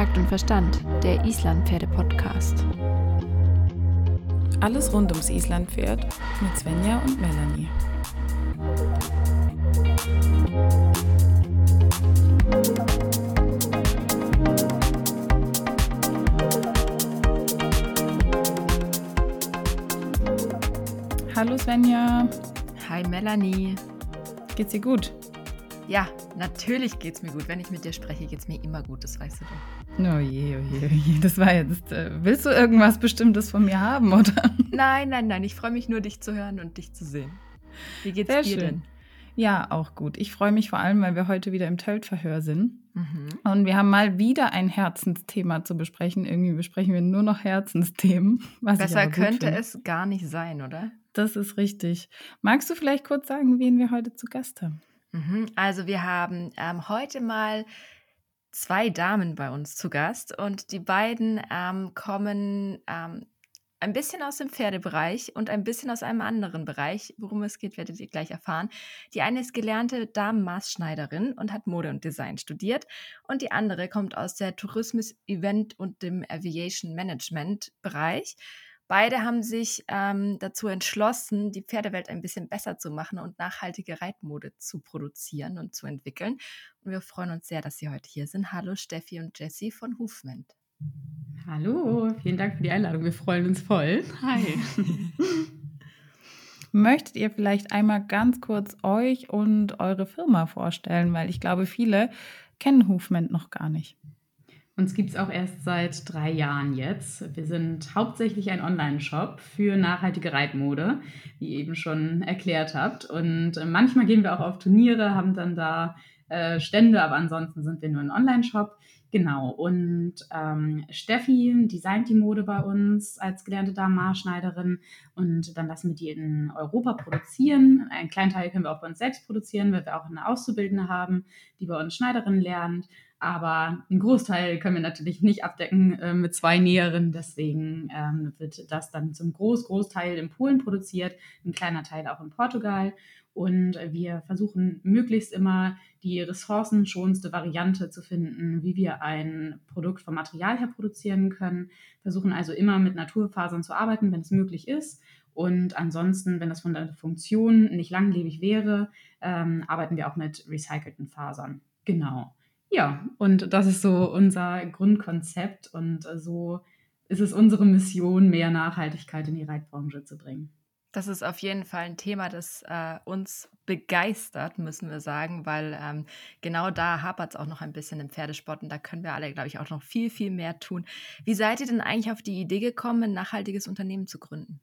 Takt und Verstand, der Islandpferde-Podcast. Alles rund ums Islandpferd mit Svenja und Melanie. Hallo Svenja. Hi Melanie. Geht's dir gut? Ja, natürlich geht's mir gut. Wenn ich mit dir spreche, geht's mir immer gut, das weißt du doch. Oh je, oh je, oh je. Das war jetzt. Äh, willst du irgendwas Bestimmtes von mir haben, oder? Nein, nein, nein. Ich freue mich nur, dich zu hören und dich zu sehen. Wie geht's Sehr dir schön. denn? Ja, auch gut. Ich freue mich vor allem, weil wir heute wieder im Tölt-Verhör sind. Mhm. Und wir haben mal wieder ein Herzensthema zu besprechen. Irgendwie besprechen wir nur noch Herzensthemen. Besser könnte finde. es gar nicht sein, oder? Das ist richtig. Magst du vielleicht kurz sagen, wen wir heute zu Gast haben? Mhm. Also wir haben ähm, heute mal zwei Damen bei uns zu Gast und die beiden ähm, kommen ähm, ein bisschen aus dem Pferdebereich und ein bisschen aus einem anderen Bereich. Worum es geht, werdet ihr gleich erfahren. Die eine ist gelernte Damenmaßschneiderin und hat Mode und Design studiert und die andere kommt aus der Tourismus, Event und dem Aviation Management Bereich Beide haben sich ähm, dazu entschlossen, die Pferdewelt ein bisschen besser zu machen und nachhaltige Reitmode zu produzieren und zu entwickeln. Und wir freuen uns sehr, dass Sie heute hier sind. Hallo Steffi und Jessie von Hufment. Hallo, vielen Dank für die Einladung. Wir freuen uns voll. Hi. Möchtet ihr vielleicht einmal ganz kurz euch und eure Firma vorstellen, weil ich glaube, viele kennen Hufment noch gar nicht. Uns gibt es auch erst seit drei Jahren jetzt. Wir sind hauptsächlich ein Online-Shop für nachhaltige Reitmode, wie ihr eben schon erklärt habt. Und äh, manchmal gehen wir auch auf Turniere, haben dann da äh, Stände, aber ansonsten sind wir nur ein Online-Shop. Genau. Und ähm, Steffi designt die Mode bei uns als gelernte Damenmaßschneiderin und dann lassen wir die in Europa produzieren. Einen kleinen Teil können wir auch bei uns selbst produzieren, weil wir auch eine Auszubildende haben, die bei uns Schneiderin lernt. Aber einen Großteil können wir natürlich nicht abdecken äh, mit zwei Näheren. Deswegen ähm, wird das dann zum Groß Großteil in Polen produziert, ein kleiner Teil auch in Portugal. Und wir versuchen möglichst immer die ressourcenschonendste Variante zu finden, wie wir ein Produkt vom Material her produzieren können. Versuchen also immer mit Naturfasern zu arbeiten, wenn es möglich ist. Und ansonsten, wenn das von der Funktion nicht langlebig wäre, ähm, arbeiten wir auch mit recycelten Fasern. Genau. Ja, und das ist so unser Grundkonzept und so ist es unsere Mission, mehr Nachhaltigkeit in die Reitbranche zu bringen. Das ist auf jeden Fall ein Thema, das äh, uns begeistert, müssen wir sagen, weil ähm, genau da hapert es auch noch ein bisschen im Pferdesport und da können wir alle, glaube ich, auch noch viel, viel mehr tun. Wie seid ihr denn eigentlich auf die Idee gekommen, ein nachhaltiges Unternehmen zu gründen?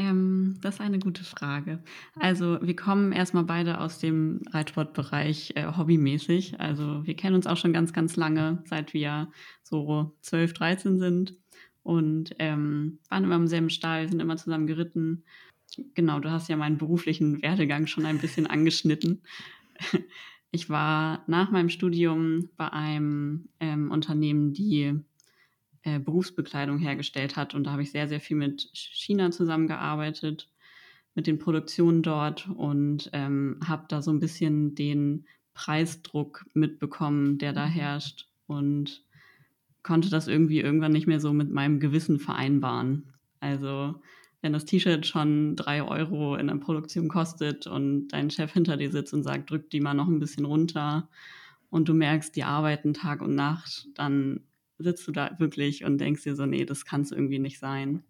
Ähm, das ist eine gute Frage. Also wir kommen erstmal beide aus dem Reitsportbereich äh, hobbymäßig. Also wir kennen uns auch schon ganz, ganz lange, seit wir so 12, 13 sind und ähm, waren immer im selben Stall, sind immer zusammen geritten. Genau, du hast ja meinen beruflichen Werdegang schon ein bisschen angeschnitten. Ich war nach meinem Studium bei einem ähm, Unternehmen, die äh, Berufsbekleidung hergestellt hat. Und da habe ich sehr, sehr viel mit China zusammengearbeitet, mit den Produktionen dort und ähm, habe da so ein bisschen den Preisdruck mitbekommen, der da mhm. herrscht und konnte das irgendwie irgendwann nicht mehr so mit meinem Gewissen vereinbaren. Also wenn das T-Shirt schon drei Euro in der Produktion kostet und dein Chef hinter dir sitzt und sagt, drück die mal noch ein bisschen runter und du merkst, die arbeiten Tag und Nacht, dann sitzt du da wirklich und denkst dir so, nee, das kann es irgendwie nicht sein.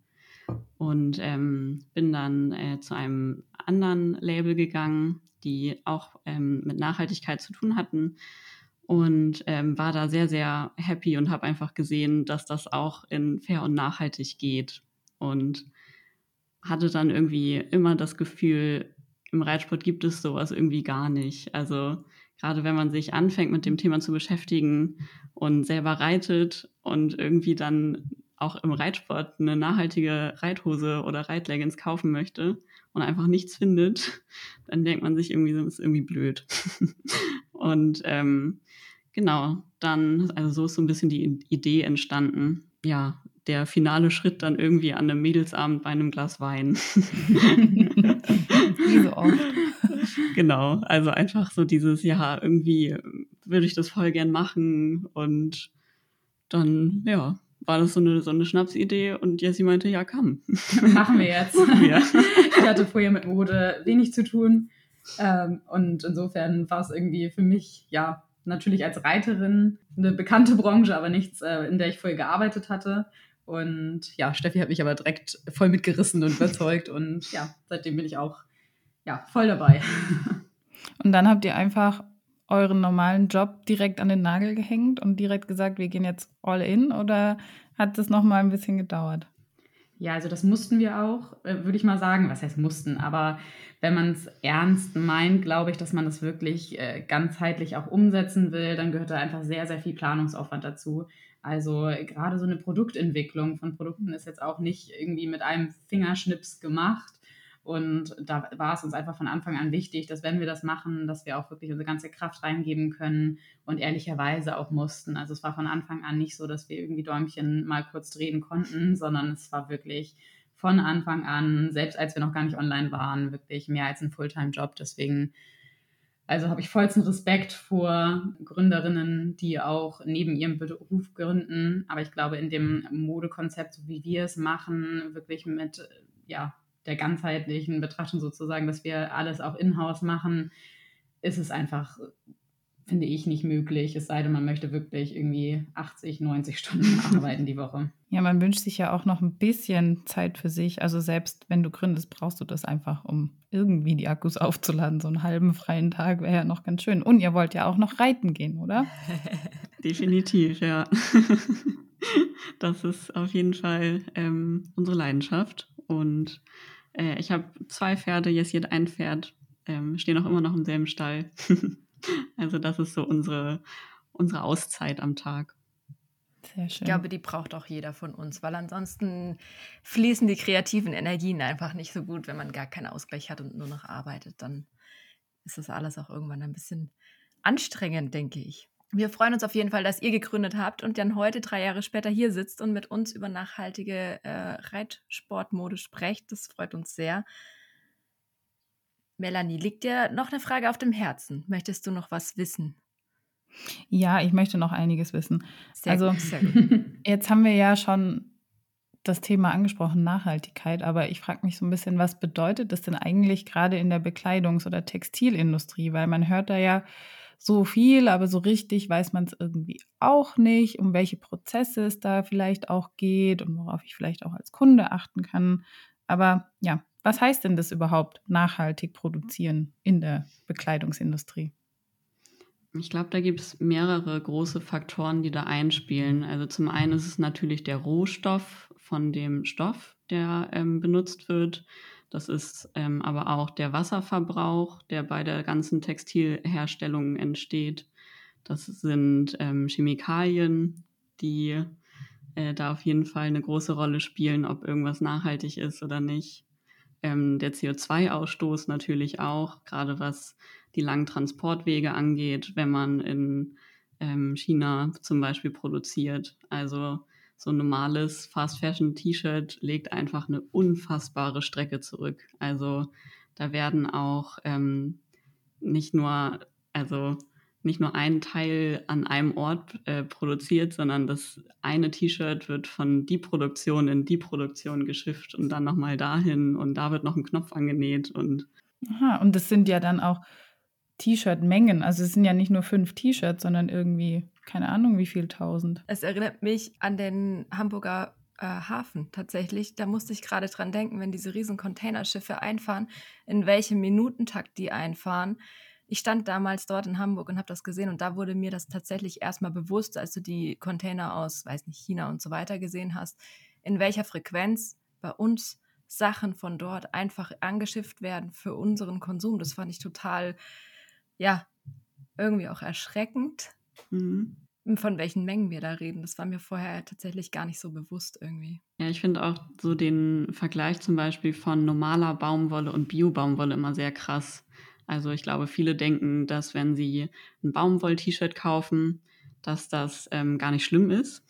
Und ähm, bin dann äh, zu einem anderen Label gegangen, die auch ähm, mit Nachhaltigkeit zu tun hatten und ähm, war da sehr, sehr happy und habe einfach gesehen, dass das auch in fair und nachhaltig geht und hatte dann irgendwie immer das Gefühl, im Reitsport gibt es sowas irgendwie gar nicht. Also gerade wenn man sich anfängt mit dem Thema zu beschäftigen und selber reitet und irgendwie dann auch im Reitsport eine nachhaltige Reithose oder Reitleggings kaufen möchte und einfach nichts findet, dann denkt man sich irgendwie, das ist irgendwie blöd. und ähm, genau, dann, also so ist so ein bisschen die Idee entstanden. Ja, der finale Schritt dann irgendwie an einem Mädelsabend bei einem Glas Wein. Wie so oft. Genau, also einfach so dieses, ja, irgendwie würde ich das voll gern machen und dann, ja, war das so eine, so eine Schnapsidee und Jessie meinte, ja, komm. Machen wir jetzt. Ja. ich hatte vorher mit Mode wenig zu tun ähm, und insofern war es irgendwie für mich, ja, natürlich als Reiterin eine bekannte Branche, aber nichts, äh, in der ich vorher gearbeitet hatte. Und ja, Steffi hat mich aber direkt voll mitgerissen und überzeugt und ja, seitdem bin ich auch ja, voll dabei. Und dann habt ihr einfach euren normalen Job direkt an den Nagel gehängt und direkt gesagt, wir gehen jetzt all in oder hat das noch mal ein bisschen gedauert? Ja, also das mussten wir auch, äh, würde ich mal sagen. Was heißt mussten? Aber wenn man es ernst meint, glaube ich, dass man das wirklich äh, ganzheitlich auch umsetzen will, dann gehört da einfach sehr, sehr viel Planungsaufwand dazu. Also gerade so eine Produktentwicklung von Produkten ist jetzt auch nicht irgendwie mit einem Fingerschnips gemacht. Und da war es uns einfach von Anfang an wichtig, dass wenn wir das machen, dass wir auch wirklich unsere ganze Kraft reingeben können und ehrlicherweise auch mussten. Also es war von Anfang an nicht so, dass wir irgendwie Däumchen mal kurz drehen konnten, sondern es war wirklich von Anfang an, selbst als wir noch gar nicht online waren, wirklich mehr als ein Fulltime-Job. Deswegen, also habe ich vollsten Respekt vor Gründerinnen, die auch neben ihrem Beruf gründen. Aber ich glaube, in dem Modekonzept, so wie wir es machen, wirklich mit, ja, der ganzheitlichen Betrachtung sozusagen, dass wir alles auch in-house machen, ist es einfach, finde ich, nicht möglich. Es sei denn, man möchte wirklich irgendwie 80, 90 Stunden arbeiten die Woche. Ja, man wünscht sich ja auch noch ein bisschen Zeit für sich. Also selbst wenn du gründest, brauchst du das einfach, um irgendwie die Akkus aufzuladen. So einen halben freien Tag wäre ja noch ganz schön. Und ihr wollt ja auch noch reiten gehen, oder? Definitiv, ja. Das ist auf jeden Fall ähm, unsere Leidenschaft. Und äh, ich habe zwei Pferde, Jessie hat ein Pferd, ähm, stehen auch immer noch im selben Stall. also das ist so unsere, unsere Auszeit am Tag. Sehr schön. Ich glaube, die braucht auch jeder von uns, weil ansonsten fließen die kreativen Energien einfach nicht so gut, wenn man gar keinen Ausgleich hat und nur noch arbeitet. Dann ist das alles auch irgendwann ein bisschen anstrengend, denke ich. Wir freuen uns auf jeden Fall, dass ihr gegründet habt und dann heute, drei Jahre später, hier sitzt und mit uns über nachhaltige äh, Reitsportmode sprecht. Das freut uns sehr. Melanie, liegt dir noch eine Frage auf dem Herzen? Möchtest du noch was wissen? Ja, ich möchte noch einiges wissen. Sehr also, gut, sehr gut. jetzt haben wir ja schon das Thema angesprochen, Nachhaltigkeit, aber ich frage mich so ein bisschen, was bedeutet das denn eigentlich gerade in der Bekleidungs- oder Textilindustrie? Weil man hört da ja so viel, aber so richtig weiß man es irgendwie auch nicht, um welche Prozesse es da vielleicht auch geht und worauf ich vielleicht auch als Kunde achten kann. Aber ja, was heißt denn das überhaupt, nachhaltig produzieren in der Bekleidungsindustrie? Ich glaube, da gibt es mehrere große Faktoren, die da einspielen. Also zum einen ist es natürlich der Rohstoff von dem Stoff, der ähm, benutzt wird. Das ist ähm, aber auch der Wasserverbrauch, der bei der ganzen Textilherstellung entsteht. Das sind ähm, Chemikalien, die äh, da auf jeden Fall eine große Rolle spielen, ob irgendwas nachhaltig ist oder nicht. Ähm, der CO2-Ausstoß natürlich auch, gerade was die langen Transportwege angeht, wenn man in ähm, China zum Beispiel produziert. Also so ein normales Fast-Fashion-T-Shirt legt einfach eine unfassbare Strecke zurück. Also da werden auch ähm, nicht nur, also nicht nur ein Teil an einem Ort äh, produziert, sondern das eine T-Shirt wird von die Produktion in die Produktion geschifft und dann nochmal dahin und da wird noch ein Knopf angenäht und Aha, und das sind ja dann auch T-Shirt-Mengen. Also es sind ja nicht nur fünf T-Shirts, sondern irgendwie, keine Ahnung, wie viel tausend. Es erinnert mich an den Hamburger äh, Hafen tatsächlich. Da musste ich gerade dran denken, wenn diese riesen Containerschiffe einfahren, in welchem Minutentakt die einfahren. Ich stand damals dort in Hamburg und habe das gesehen und da wurde mir das tatsächlich erstmal bewusst, als du die Container aus, weiß nicht, China und so weiter gesehen hast, in welcher Frequenz bei uns Sachen von dort einfach angeschifft werden für unseren Konsum. Das fand ich total ja, irgendwie auch erschreckend, mhm. von welchen Mengen wir da reden. Das war mir vorher tatsächlich gar nicht so bewusst irgendwie. Ja, ich finde auch so den Vergleich zum Beispiel von normaler Baumwolle und Bio-Baumwolle immer sehr krass. Also ich glaube, viele denken, dass wenn sie ein Baumwoll-T-Shirt kaufen, dass das ähm, gar nicht schlimm ist.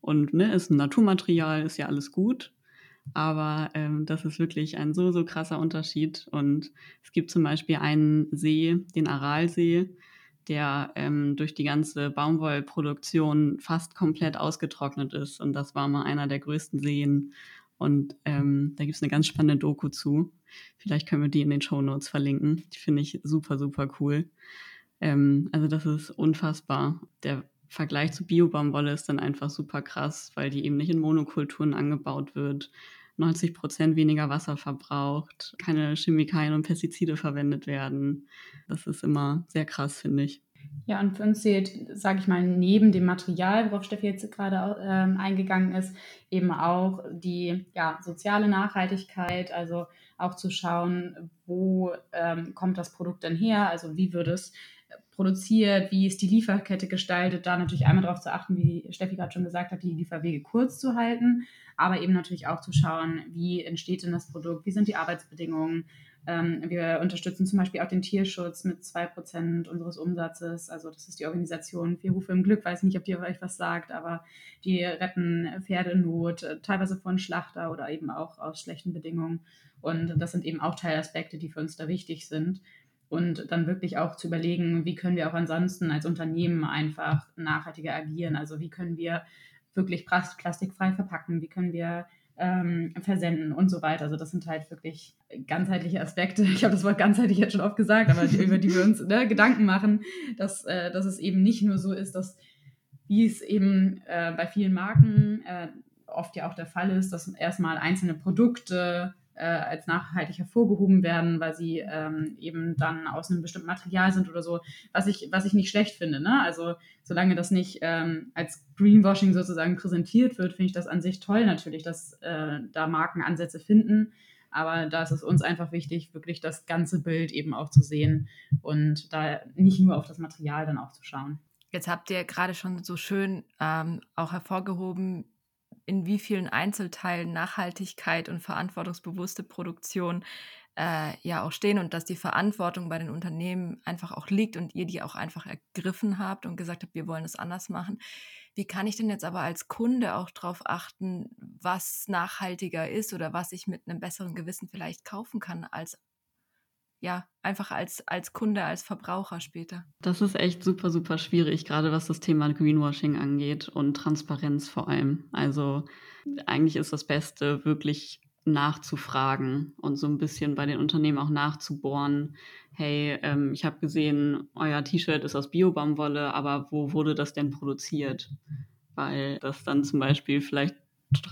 Und ne, ist ein Naturmaterial, ist ja alles gut. Aber ähm, das ist wirklich ein so, so krasser Unterschied. Und es gibt zum Beispiel einen See, den Aralsee, der ähm, durch die ganze Baumwollproduktion fast komplett ausgetrocknet ist. Und das war mal einer der größten Seen. Und ähm, da gibt es eine ganz spannende Doku zu. Vielleicht können wir die in den Show Notes verlinken. Die finde ich super, super cool. Ähm, also das ist unfassbar. Der Vergleich zu Biobaumwolle ist dann einfach super krass, weil die eben nicht in Monokulturen angebaut wird, 90 Prozent weniger Wasser verbraucht, keine Chemikalien und Pestizide verwendet werden. Das ist immer sehr krass, finde ich. Ja, und für uns zählt, sage ich mal, neben dem Material, worauf Steffi jetzt gerade ähm, eingegangen ist, eben auch die ja, soziale Nachhaltigkeit, also auch zu schauen, wo ähm, kommt das Produkt denn her, also wie wird es produziert, wie ist die Lieferkette gestaltet, da natürlich einmal darauf zu achten, wie Steffi gerade schon gesagt hat, die Lieferwege kurz zu halten, aber eben natürlich auch zu schauen, wie entsteht denn das Produkt, wie sind die Arbeitsbedingungen. Ähm, wir unterstützen zum Beispiel auch den Tierschutz mit 2% unseres Umsatzes. Also das ist die Organisation Vier Rufe im Glück, weiß nicht, ob die euch was sagt, aber die retten Pferde in Not, äh, teilweise von Schlachter oder eben auch aus schlechten Bedingungen. Und das sind eben auch Teilaspekte, die für uns da wichtig sind und dann wirklich auch zu überlegen, wie können wir auch ansonsten als Unternehmen einfach nachhaltiger agieren. Also wie können wir wirklich plastikfrei verpacken, wie können wir ähm, versenden und so weiter. Also das sind halt wirklich ganzheitliche Aspekte. Ich habe das Wort ganzheitlich jetzt schon oft gesagt, aber die, über die wir uns ne, Gedanken machen, dass, äh, dass es eben nicht nur so ist, dass wie es eben äh, bei vielen Marken äh, oft ja auch der Fall ist, dass erstmal einzelne Produkte äh, als nachhaltig hervorgehoben werden, weil sie ähm, eben dann aus einem bestimmten Material sind oder so, was ich, was ich nicht schlecht finde. Ne? Also solange das nicht ähm, als Greenwashing sozusagen präsentiert wird, finde ich das an sich toll natürlich, dass äh, da Marken Ansätze finden. Aber da ist es uns einfach wichtig, wirklich das ganze Bild eben auch zu sehen und da nicht nur auf das Material dann auch zu schauen. Jetzt habt ihr gerade schon so schön ähm, auch hervorgehoben, in wie vielen Einzelteilen Nachhaltigkeit und verantwortungsbewusste Produktion äh, ja auch stehen und dass die Verantwortung bei den Unternehmen einfach auch liegt und ihr die auch einfach ergriffen habt und gesagt habt, wir wollen es anders machen. Wie kann ich denn jetzt aber als Kunde auch darauf achten, was nachhaltiger ist oder was ich mit einem besseren Gewissen vielleicht kaufen kann als ja, einfach als, als Kunde, als Verbraucher später? Das ist echt super, super schwierig, gerade was das Thema Greenwashing angeht und Transparenz vor allem. Also eigentlich ist das Beste, wirklich nachzufragen und so ein bisschen bei den Unternehmen auch nachzubohren. Hey, ähm, ich habe gesehen, euer T-Shirt ist aus Biobaumwolle, aber wo wurde das denn produziert? Weil das dann zum Beispiel vielleicht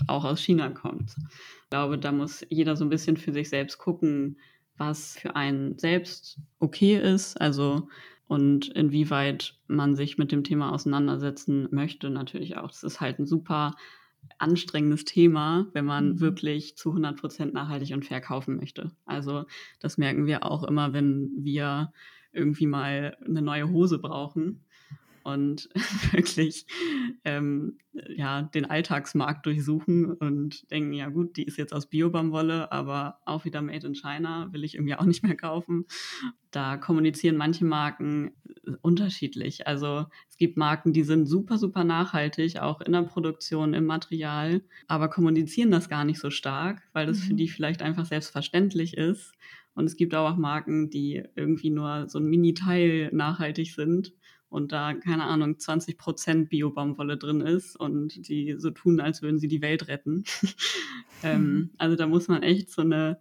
auch aus China kommt. Ich glaube, da muss jeder so ein bisschen für sich selbst gucken, was für einen selbst okay ist, also und inwieweit man sich mit dem Thema auseinandersetzen möchte, natürlich auch. Das ist halt ein super anstrengendes Thema, wenn man mhm. wirklich zu 100 Prozent nachhaltig und fair kaufen möchte. Also das merken wir auch immer, wenn wir irgendwie mal eine neue Hose brauchen und wirklich ähm, ja, den Alltagsmarkt durchsuchen und denken, ja gut, die ist jetzt aus Biobaumwolle, aber auch wieder made in China, will ich irgendwie auch nicht mehr kaufen. Da kommunizieren manche Marken äh, unterschiedlich. Also es gibt Marken, die sind super, super nachhaltig, auch in der Produktion, im Material, aber kommunizieren das gar nicht so stark, weil das mhm. für die vielleicht einfach selbstverständlich ist. Und es gibt auch Marken, die irgendwie nur so ein Mini-Teil nachhaltig sind und da, keine Ahnung, 20 Prozent Bio-Baumwolle drin ist und die so tun, als würden sie die Welt retten. ähm, mhm. also da muss man echt so eine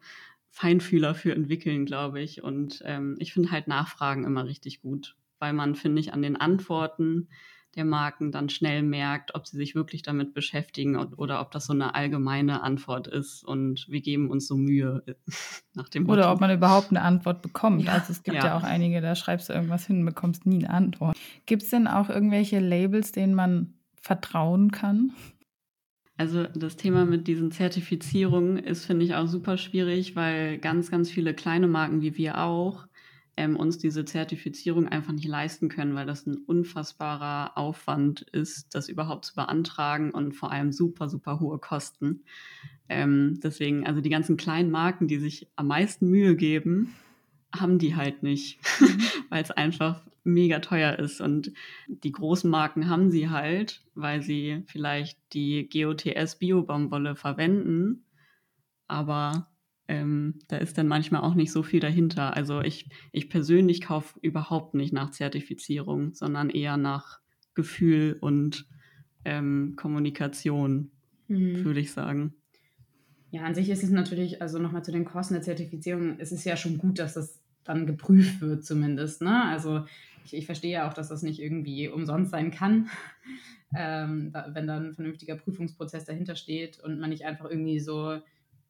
Feinfühler für entwickeln, glaube ich. Und ähm, ich finde halt Nachfragen immer richtig gut, weil man, finde ich, an den Antworten der Marken dann schnell merkt, ob sie sich wirklich damit beschäftigen oder ob das so eine allgemeine Antwort ist und wir geben uns so Mühe nach dem Motto. Oder ob man überhaupt eine Antwort bekommt. Ja, also es gibt ja. ja auch einige, da schreibst du irgendwas hin und bekommst nie eine Antwort. Gibt es denn auch irgendwelche Labels, denen man vertrauen kann? Also das Thema mit diesen Zertifizierungen ist, finde ich, auch super schwierig, weil ganz, ganz viele kleine Marken wie wir auch ähm, uns diese Zertifizierung einfach nicht leisten können, weil das ein unfassbarer Aufwand ist, das überhaupt zu beantragen und vor allem super, super hohe Kosten. Ähm, deswegen, also die ganzen kleinen Marken, die sich am meisten Mühe geben, haben die halt nicht, mhm. weil es einfach mega teuer ist. Und die großen Marken haben sie halt, weil sie vielleicht die GOTS Biobaumwolle verwenden, aber ähm, da ist dann manchmal auch nicht so viel dahinter. Also ich, ich persönlich kaufe überhaupt nicht nach Zertifizierung, sondern eher nach Gefühl und ähm, Kommunikation, mhm. würde ich sagen. Ja, an sich ist es natürlich, also nochmal zu den Kosten der Zertifizierung, es ist ja schon gut, dass das dann geprüft wird zumindest. Ne? Also ich, ich verstehe ja auch, dass das nicht irgendwie umsonst sein kann, ähm, da, wenn dann ein vernünftiger Prüfungsprozess dahinter steht und man nicht einfach irgendwie so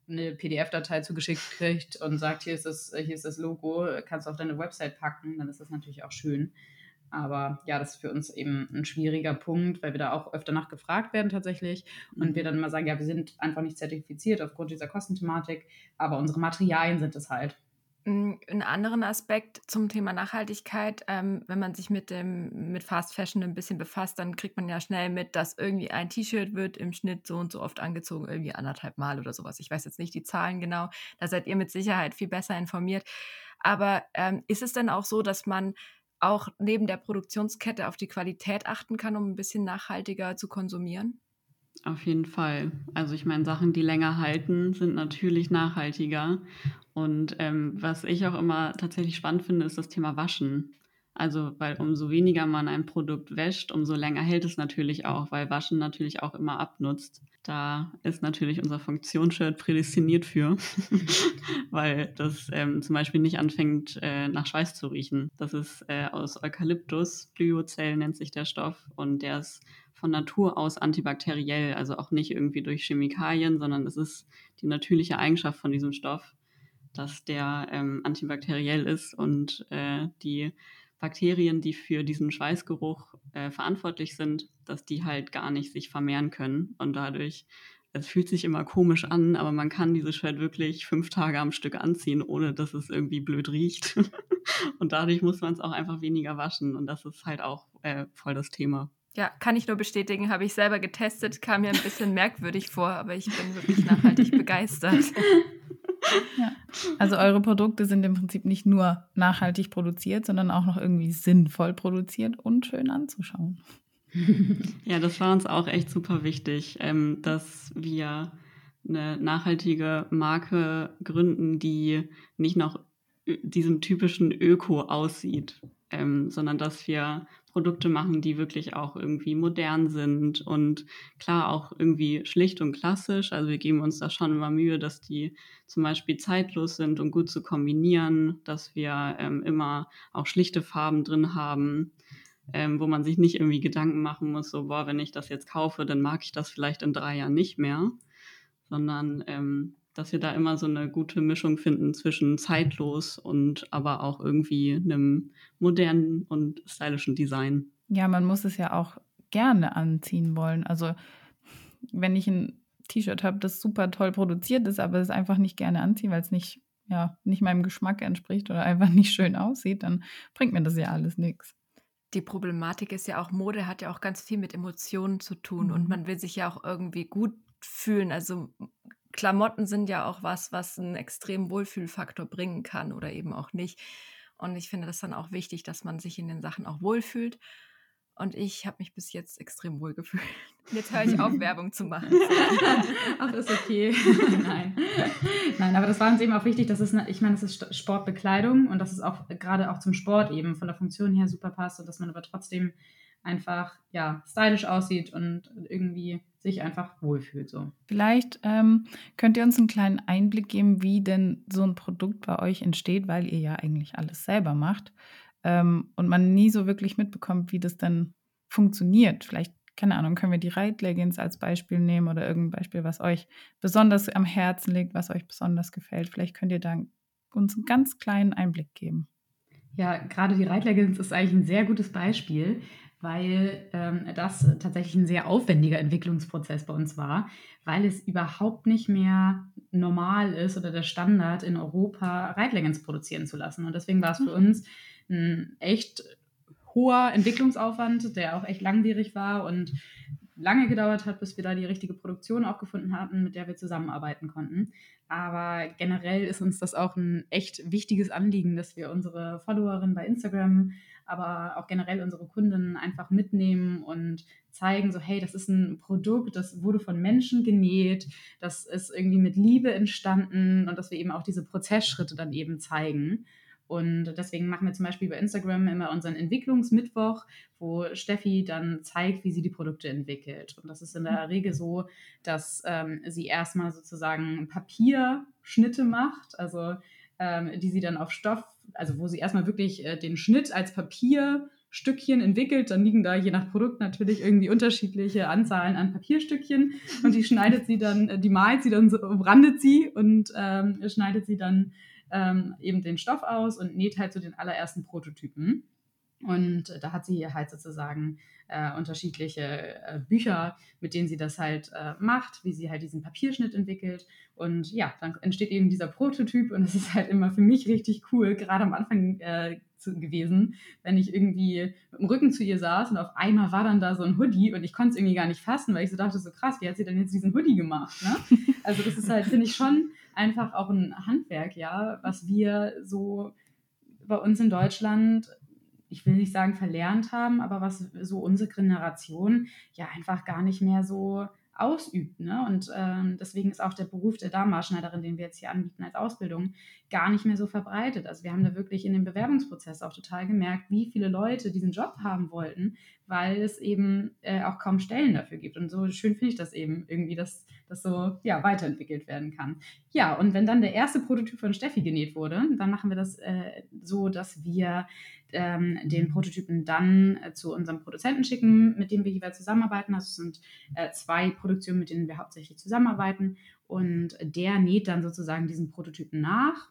eine PDF-Datei zugeschickt kriegt und sagt, hier ist, das, hier ist das Logo, kannst du auf deine Website packen, dann ist das natürlich auch schön. Aber ja, das ist für uns eben ein schwieriger Punkt, weil wir da auch öfter nachgefragt werden tatsächlich und wir mhm. dann immer sagen, ja, wir sind einfach nicht zertifiziert aufgrund dieser Kostenthematik, aber unsere Materialien sind es halt. Hm, ein anderen Aspekt zum Thema Nachhaltigkeit, ähm, wenn man sich mit dem mit Fast Fashion ein bisschen befasst, dann kriegt man ja schnell mit, dass irgendwie ein T-Shirt wird im Schnitt so und so oft angezogen, irgendwie anderthalb Mal oder sowas. Ich weiß jetzt nicht die Zahlen genau, da seid ihr mit Sicherheit viel besser informiert. Aber ähm, ist es denn auch so, dass man auch neben der Produktionskette auf die Qualität achten kann, um ein bisschen nachhaltiger zu konsumieren? Auf jeden Fall. Also ich meine, Sachen, die länger halten, sind natürlich nachhaltiger. Und ähm, was ich auch immer tatsächlich spannend finde, ist das Thema Waschen. Also, weil umso weniger man ein Produkt wäscht, umso länger hält es natürlich auch, weil Waschen natürlich auch immer abnutzt. Da ist natürlich unser Funktionsshirt prädestiniert für, weil das ähm, zum Beispiel nicht anfängt, äh, nach Schweiß zu riechen. Das ist äh, aus Eukalyptus, Blyozell nennt sich der Stoff und der ist von Natur aus antibakteriell, also auch nicht irgendwie durch Chemikalien, sondern es ist die natürliche Eigenschaft von diesem Stoff, dass der ähm, antibakteriell ist und äh, die Bakterien, die für diesen Schweißgeruch äh, verantwortlich sind, dass die halt gar nicht sich vermehren können und dadurch es fühlt sich immer komisch an, aber man kann dieses Shirt wirklich fünf Tage am Stück anziehen, ohne dass es irgendwie blöd riecht. und dadurch muss man es auch einfach weniger waschen. Und das ist halt auch äh, voll das Thema. Ja, kann ich nur bestätigen, habe ich selber getestet, kam mir ein bisschen merkwürdig vor, aber ich bin wirklich nachhaltig begeistert. Ja. Also eure Produkte sind im Prinzip nicht nur nachhaltig produziert, sondern auch noch irgendwie sinnvoll produziert und schön anzuschauen. Ja, das war uns auch echt super wichtig, ähm, dass wir eine nachhaltige Marke gründen, die nicht nach diesem typischen Öko aussieht, ähm, sondern dass wir Produkte machen, die wirklich auch irgendwie modern sind und klar auch irgendwie schlicht und klassisch. Also wir geben uns da schon immer Mühe, dass die zum Beispiel zeitlos sind und gut zu kombinieren, dass wir ähm, immer auch schlichte Farben drin haben. Ähm, wo man sich nicht irgendwie Gedanken machen muss, so, boah, wenn ich das jetzt kaufe, dann mag ich das vielleicht in drei Jahren nicht mehr, sondern ähm, dass wir da immer so eine gute Mischung finden zwischen zeitlos und aber auch irgendwie einem modernen und stylischen Design. Ja, man muss es ja auch gerne anziehen wollen. Also wenn ich ein T-Shirt habe, das super toll produziert ist, aber es einfach nicht gerne anziehen, weil es nicht, ja, nicht meinem Geschmack entspricht oder einfach nicht schön aussieht, dann bringt mir das ja alles nichts. Die Problematik ist ja auch, Mode hat ja auch ganz viel mit Emotionen zu tun mhm. und man will sich ja auch irgendwie gut fühlen. Also Klamotten sind ja auch was, was einen extremen Wohlfühlfaktor bringen kann oder eben auch nicht. Und ich finde das dann auch wichtig, dass man sich in den Sachen auch wohlfühlt. Und ich habe mich bis jetzt extrem wohl gefühlt. Jetzt höre ich auf, Werbung zu machen. Ach, ist okay. Nein. Nein, aber das war uns eben auch wichtig, dass es, eine, ich meine, es ist Sportbekleidung und dass es auch gerade auch zum Sport eben von der Funktion her super passt und dass man aber trotzdem einfach ja stylisch aussieht und irgendwie sich einfach wohlfühlt so. Vielleicht ähm, könnt ihr uns einen kleinen Einblick geben, wie denn so ein Produkt bei euch entsteht, weil ihr ja eigentlich alles selber macht ähm, und man nie so wirklich mitbekommt, wie das dann funktioniert. Vielleicht keine Ahnung, können wir die Reitleggings als Beispiel nehmen oder irgendein Beispiel, was euch besonders am Herzen liegt, was euch besonders gefällt. Vielleicht könnt ihr da uns einen ganz kleinen Einblick geben. Ja, gerade die Reitleggings ist eigentlich ein sehr gutes Beispiel, weil ähm, das tatsächlich ein sehr aufwendiger Entwicklungsprozess bei uns war, weil es überhaupt nicht mehr normal ist oder der Standard in Europa Reitleggings produzieren zu lassen. Und deswegen war es für mhm. uns ein echt hoher Entwicklungsaufwand, der auch echt langwierig war und lange gedauert hat, bis wir da die richtige Produktion auch gefunden hatten, mit der wir zusammenarbeiten konnten. Aber generell ist uns das auch ein echt wichtiges Anliegen, dass wir unsere Followerinnen bei Instagram aber auch generell unsere Kunden einfach mitnehmen und zeigen, so hey, das ist ein Produkt, das wurde von Menschen genäht, das ist irgendwie mit Liebe entstanden und dass wir eben auch diese Prozessschritte dann eben zeigen. Und deswegen machen wir zum Beispiel bei Instagram immer unseren Entwicklungsmittwoch, wo Steffi dann zeigt, wie sie die Produkte entwickelt. Und das ist in der Regel so, dass ähm, sie erstmal sozusagen Papierschnitte macht, also ähm, die sie dann auf Stoff, also wo sie erstmal wirklich äh, den Schnitt als Papierstückchen entwickelt. Dann liegen da je nach Produkt natürlich irgendwie unterschiedliche Anzahlen an Papierstückchen und die schneidet sie dann, äh, die malt sie dann so, brandet sie und ähm, schneidet sie dann ähm, eben den Stoff aus und näht halt so den allerersten Prototypen. Und äh, da hat sie halt sozusagen äh, unterschiedliche äh, Bücher, mit denen sie das halt äh, macht, wie sie halt diesen Papierschnitt entwickelt. Und ja, dann entsteht eben dieser Prototyp und es ist halt immer für mich richtig cool, gerade am Anfang äh, zu, gewesen, wenn ich irgendwie mit dem Rücken zu ihr saß und auf einmal war dann da so ein Hoodie und ich konnte es irgendwie gar nicht fassen, weil ich so dachte, so krass, wie hat sie denn jetzt diesen Hoodie gemacht? Ne? Also das ist halt, finde ich, schon einfach auch ein Handwerk, ja, was wir so bei uns in Deutschland, ich will nicht sagen verlernt haben, aber was so unsere Generation ja einfach gar nicht mehr so ausübt. Ne? Und ähm, deswegen ist auch der Beruf der Darmmarschneiderin, den wir jetzt hier anbieten als Ausbildung, gar nicht mehr so verbreitet. Also wir haben da wirklich in dem Bewerbungsprozess auch total gemerkt, wie viele Leute diesen Job haben wollten, weil es eben äh, auch kaum Stellen dafür gibt. Und so schön finde ich das eben irgendwie, dass das so ja, weiterentwickelt werden kann. Ja, und wenn dann der erste Prototyp von Steffi genäht wurde, dann machen wir das äh, so, dass wir ähm, den Prototypen dann äh, zu unserem Produzenten schicken, mit dem wir jeweils zusammenarbeiten. Also es sind äh, zwei Produktionen, mit denen wir hauptsächlich zusammenarbeiten. Und der näht dann sozusagen diesen Prototypen nach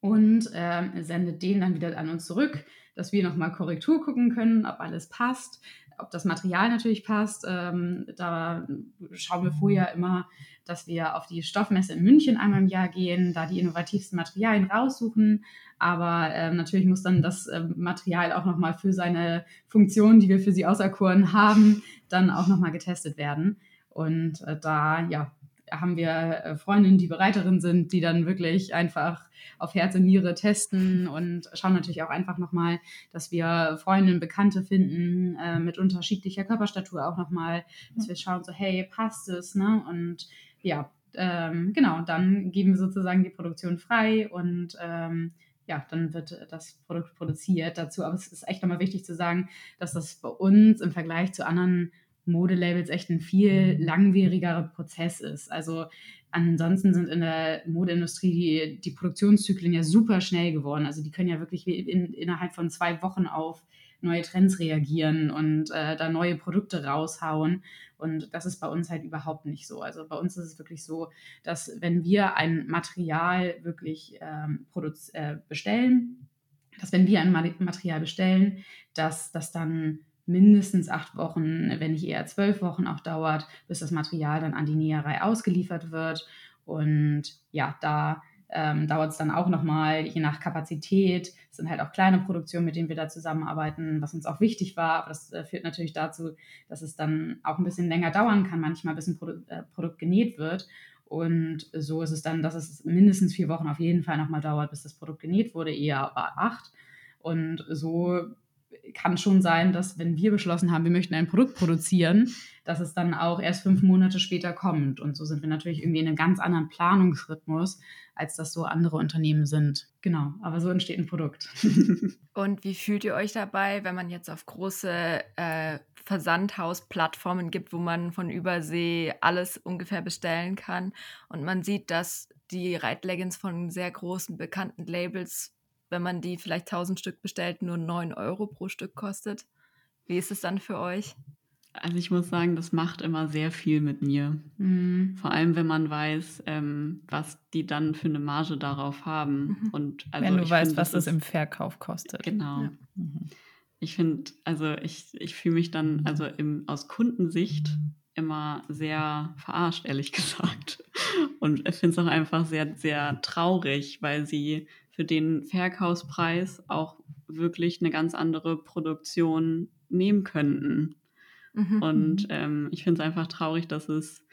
und äh, sendet den dann wieder an uns zurück, dass wir nochmal Korrektur gucken können, ob alles passt, ob das Material natürlich passt. Ähm, da schauen wir vorher immer, dass wir auf die Stoffmesse in München einmal im Jahr gehen, da die innovativsten Materialien raussuchen. Aber äh, natürlich muss dann das äh, Material auch nochmal für seine Funktion, die wir für sie auserkoren haben, dann auch nochmal getestet werden. Und äh, da ja, haben wir äh, Freundinnen, die Bereiterin sind, die dann wirklich einfach auf Herz und Niere testen und schauen natürlich auch einfach nochmal, dass wir Freundinnen, Bekannte finden äh, mit unterschiedlicher Körperstatur auch nochmal, dass wir schauen so, hey, passt es, ne? Und ja, ähm, genau, dann geben wir sozusagen die Produktion frei und ähm, ja, dann wird das Produkt produziert dazu. Aber es ist echt nochmal wichtig zu sagen, dass das bei uns im Vergleich zu anderen Modelabels echt ein viel langwierigerer Prozess ist. Also ansonsten sind in der Modeindustrie die, die Produktionszyklen ja super schnell geworden. Also die können ja wirklich in, innerhalb von zwei Wochen auf neue Trends reagieren und äh, da neue Produkte raushauen. Und das ist bei uns halt überhaupt nicht so. Also bei uns ist es wirklich so, dass wenn wir ein Material wirklich ähm, äh, bestellen, dass wenn wir ein Material bestellen, dass das dann mindestens acht Wochen, wenn nicht eher zwölf Wochen auch dauert, bis das Material dann an die Näherei ausgeliefert wird. Und ja, da ähm, dauert es dann auch nochmal, je nach Kapazität. Es sind halt auch kleine Produktionen, mit denen wir da zusammenarbeiten, was uns auch wichtig war. Aber das äh, führt natürlich dazu, dass es dann auch ein bisschen länger dauern kann, manchmal bis ein Produ äh, Produkt genäht wird. Und so ist es dann, dass es mindestens vier Wochen auf jeden Fall nochmal dauert, bis das Produkt genäht wurde, eher aber acht. Und so kann schon sein, dass wenn wir beschlossen haben, wir möchten ein Produkt produzieren, dass es dann auch erst fünf Monate später kommt. Und so sind wir natürlich irgendwie in einem ganz anderen Planungsrhythmus, als das so andere Unternehmen sind. Genau, aber so entsteht ein Produkt. Und wie fühlt ihr euch dabei, wenn man jetzt auf große äh, Versandhausplattformen gibt, wo man von Übersee alles ungefähr bestellen kann und man sieht, dass die Reitleggings von sehr großen bekannten Labels wenn man die vielleicht 1000 Stück bestellt, nur 9 Euro pro Stück kostet. Wie ist es dann für euch? Also ich muss sagen, das macht immer sehr viel mit mir. Mhm. Vor allem, wenn man weiß, ähm, was die dann für eine Marge darauf haben. Mhm. Und also wenn du weißt, find, was es im Verkauf kostet. Genau. Ja. Mhm. Ich finde, also ich, ich fühle mich dann also im, aus Kundensicht immer sehr verarscht, ehrlich gesagt. Und ich finde es auch einfach sehr, sehr traurig, weil sie für den Verkaufspreis auch wirklich eine ganz andere Produktion nehmen könnten. Mhm. Und mhm. ähm, ich finde es einfach traurig, dass es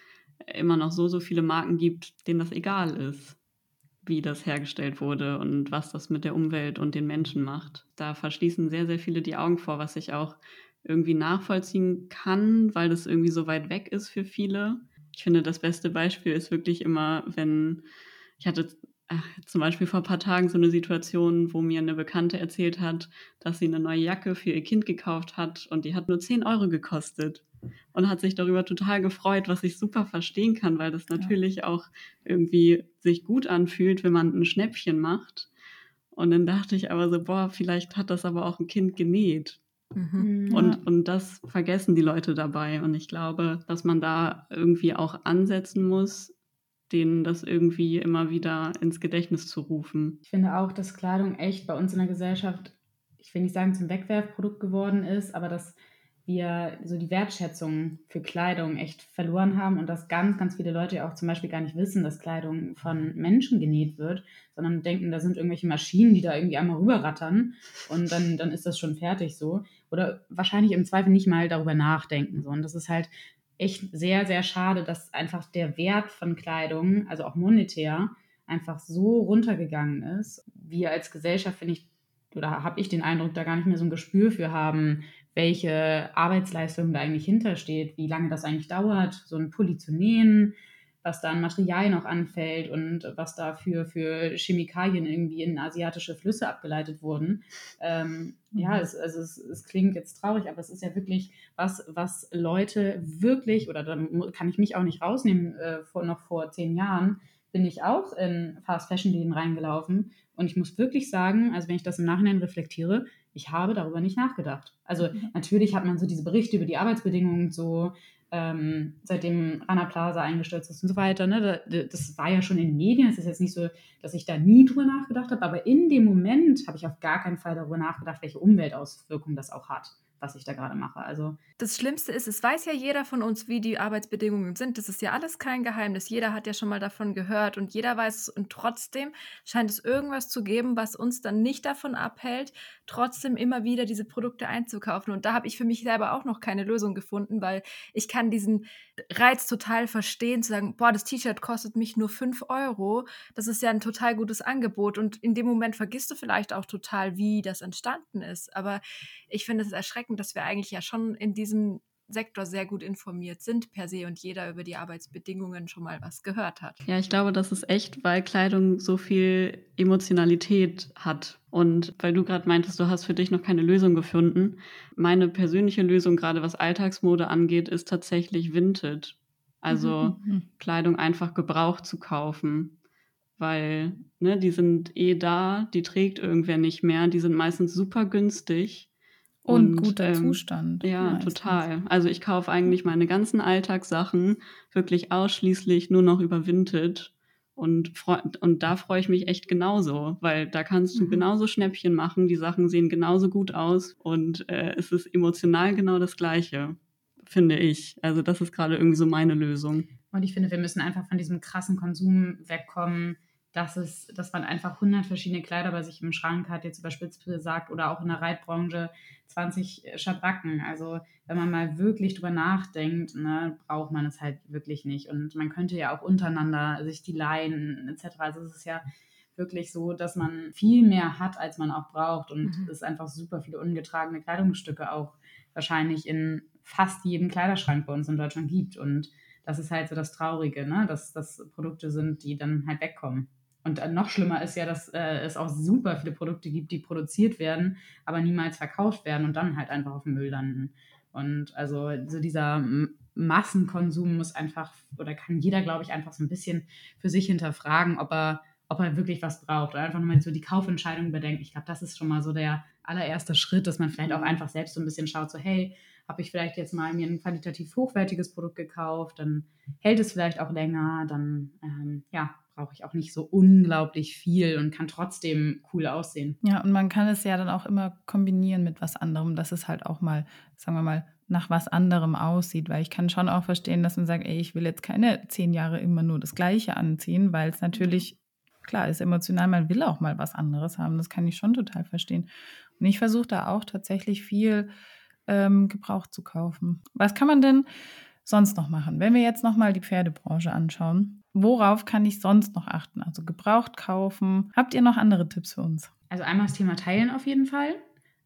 immer noch so, so viele Marken gibt, denen das egal ist. wie das hergestellt wurde und was das mit der Umwelt und den Menschen macht. Da verschließen sehr, sehr viele die Augen vor, was ich auch irgendwie nachvollziehen kann, weil das irgendwie so weit weg ist für viele. Ich finde, das beste Beispiel ist wirklich immer, wenn ich hatte ach, zum Beispiel vor ein paar Tagen so eine Situation, wo mir eine Bekannte erzählt hat, dass sie eine neue Jacke für ihr Kind gekauft hat und die hat nur 10 Euro gekostet und hat sich darüber total gefreut, was ich super verstehen kann, weil das natürlich ja. auch irgendwie sich gut anfühlt, wenn man ein Schnäppchen macht. Und dann dachte ich aber so, boah, vielleicht hat das aber auch ein Kind genäht. Mhm. mhm. Und, und das vergessen die Leute dabei. Und ich glaube, dass man da irgendwie auch ansetzen muss, denen das irgendwie immer wieder ins Gedächtnis zu rufen. Ich finde auch, dass Kleidung echt bei uns in der Gesellschaft, ich will nicht sagen zum Wegwerfprodukt geworden ist, aber dass wir so die Wertschätzung für Kleidung echt verloren haben und dass ganz, ganz viele Leute auch zum Beispiel gar nicht wissen, dass Kleidung von Menschen genäht wird, sondern denken, da sind irgendwelche Maschinen, die da irgendwie einmal rüberrattern und dann, dann ist das schon fertig so. Oder wahrscheinlich im Zweifel nicht mal darüber nachdenken. So. Und das ist halt echt sehr, sehr schade, dass einfach der Wert von Kleidung, also auch monetär, einfach so runtergegangen ist. Wir als Gesellschaft, finde ich, oder habe ich den Eindruck, da gar nicht mehr so ein Gespür für haben, welche Arbeitsleistung da eigentlich hintersteht, wie lange das eigentlich dauert, so ein Pulli zu nähen, was da an Material noch anfällt und was dafür für Chemikalien irgendwie in asiatische Flüsse abgeleitet wurden. Ähm, mhm. Ja, es, also es, es, klingt jetzt traurig, aber es ist ja wirklich was, was Leute wirklich, oder da kann ich mich auch nicht rausnehmen, äh, vor, noch vor zehn Jahren bin ich auch in Fast Fashion Läden reingelaufen und ich muss wirklich sagen, also wenn ich das im Nachhinein reflektiere, ich habe darüber nicht nachgedacht. Also mhm. natürlich hat man so diese Berichte über die Arbeitsbedingungen so, ähm, seitdem Rana Plaza eingestürzt ist und so weiter. Ne? Das war ja schon in den Medien. Es ist jetzt nicht so, dass ich da nie drüber nachgedacht habe, aber in dem Moment habe ich auf gar keinen Fall darüber nachgedacht, welche Umweltauswirkungen das auch hat was ich da gerade mache. Also das Schlimmste ist, es weiß ja jeder von uns, wie die Arbeitsbedingungen sind. Das ist ja alles kein Geheimnis. Jeder hat ja schon mal davon gehört und jeder weiß es. Und trotzdem scheint es irgendwas zu geben, was uns dann nicht davon abhält, trotzdem immer wieder diese Produkte einzukaufen. Und da habe ich für mich selber auch noch keine Lösung gefunden, weil ich kann diesen Reiz total verstehen, zu sagen, boah, das T-Shirt kostet mich nur 5 Euro. Das ist ja ein total gutes Angebot. Und in dem Moment vergisst du vielleicht auch total, wie das entstanden ist. Aber ich finde es erschreckend, dass wir eigentlich ja schon in diesem Sektor sehr gut informiert sind per se und jeder über die Arbeitsbedingungen schon mal was gehört hat. Ja, ich glaube, das ist echt, weil Kleidung so viel Emotionalität hat. Und weil du gerade meintest, du hast für dich noch keine Lösung gefunden. Meine persönliche Lösung, gerade was Alltagsmode angeht, ist tatsächlich Vintage. Also mhm. mhm. Kleidung einfach gebraucht zu kaufen. Weil, ne, die sind eh da, die trägt irgendwer nicht mehr, die sind meistens super günstig und, und guter ähm, Zustand. Ja, meistens. total. Also ich kaufe eigentlich meine ganzen Alltagssachen wirklich ausschließlich nur noch über Vintage. Und, und da freue ich mich echt genauso, weil da kannst du mhm. genauso Schnäppchen machen, die Sachen sehen genauso gut aus und äh, es ist emotional genau das Gleiche, finde ich. Also das ist gerade irgendwie so meine Lösung. Und ich finde, wir müssen einfach von diesem krassen Konsum wegkommen, dass, es, dass man einfach 100 verschiedene Kleider bei sich im Schrank hat, jetzt überspitzt gesagt, oder auch in der Reitbranche 20 Schabracken. Also wenn man mal wirklich drüber nachdenkt, ne, braucht man es halt wirklich nicht. Und man könnte ja auch untereinander sich die leihen etc. Also es ist ja wirklich so, dass man viel mehr hat, als man auch braucht. Und mhm. es einfach super viele ungetragene Kleidungsstücke auch wahrscheinlich in fast jedem Kleiderschrank bei uns in Deutschland gibt. Und das ist halt so das Traurige, ne? dass das Produkte sind, die dann halt wegkommen. Und noch schlimmer ist ja, dass äh, es auch super viele Produkte gibt, die produziert werden, aber niemals verkauft werden und dann halt einfach auf dem Müll landen. Und also so dieser Massenkonsum muss einfach oder kann jeder, glaube ich, einfach so ein bisschen für sich hinterfragen, ob er, ob er wirklich was braucht oder einfach nochmal so die Kaufentscheidung bedenkt. Ich glaube, das ist schon mal so der allererste Schritt, dass man vielleicht auch einfach selbst so ein bisschen schaut, so hey, habe ich vielleicht jetzt mal mir ein qualitativ hochwertiges Produkt gekauft, dann hält es vielleicht auch länger, dann ähm, ja, brauche ich auch nicht so unglaublich viel und kann trotzdem cool aussehen. Ja, und man kann es ja dann auch immer kombinieren mit was anderem, dass es halt auch mal, sagen wir mal, nach was anderem aussieht, weil ich kann schon auch verstehen, dass man sagt, ey, ich will jetzt keine zehn Jahre immer nur das Gleiche anziehen, weil es natürlich, klar, ist emotional, man will auch mal was anderes haben, das kann ich schon total verstehen. Und ich versuche da auch tatsächlich viel ähm, Gebrauch zu kaufen. Was kann man denn sonst noch machen? Wenn wir jetzt nochmal die Pferdebranche anschauen, worauf kann ich sonst noch achten? Also gebraucht kaufen. Habt ihr noch andere Tipps für uns? Also einmal das Thema Teilen auf jeden Fall.